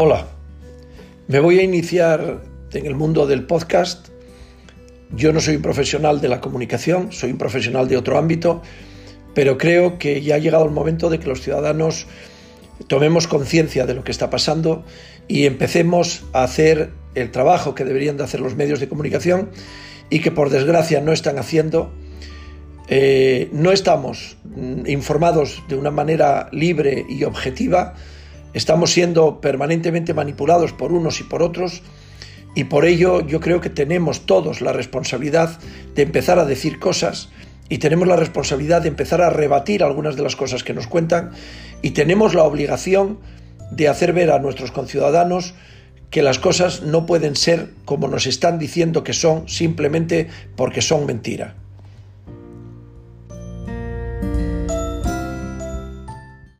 Hola, me voy a iniciar en el mundo del podcast. Yo no soy un profesional de la comunicación, soy un profesional de otro ámbito, pero creo que ya ha llegado el momento de que los ciudadanos tomemos conciencia de lo que está pasando y empecemos a hacer el trabajo que deberían de hacer los medios de comunicación y que por desgracia no están haciendo. Eh, no estamos informados de una manera libre y objetiva, estamos siendo permanentemente manipulados por unos y por otros y por ello yo creo que tenemos todos la responsabilidad de empezar a decir cosas y tenemos la responsabilidad de empezar a rebatir algunas de las cosas que nos cuentan y tenemos la obligación de hacer ver a nuestros conciudadanos que las cosas no pueden ser como nos están diciendo que son simplemente porque son mentira.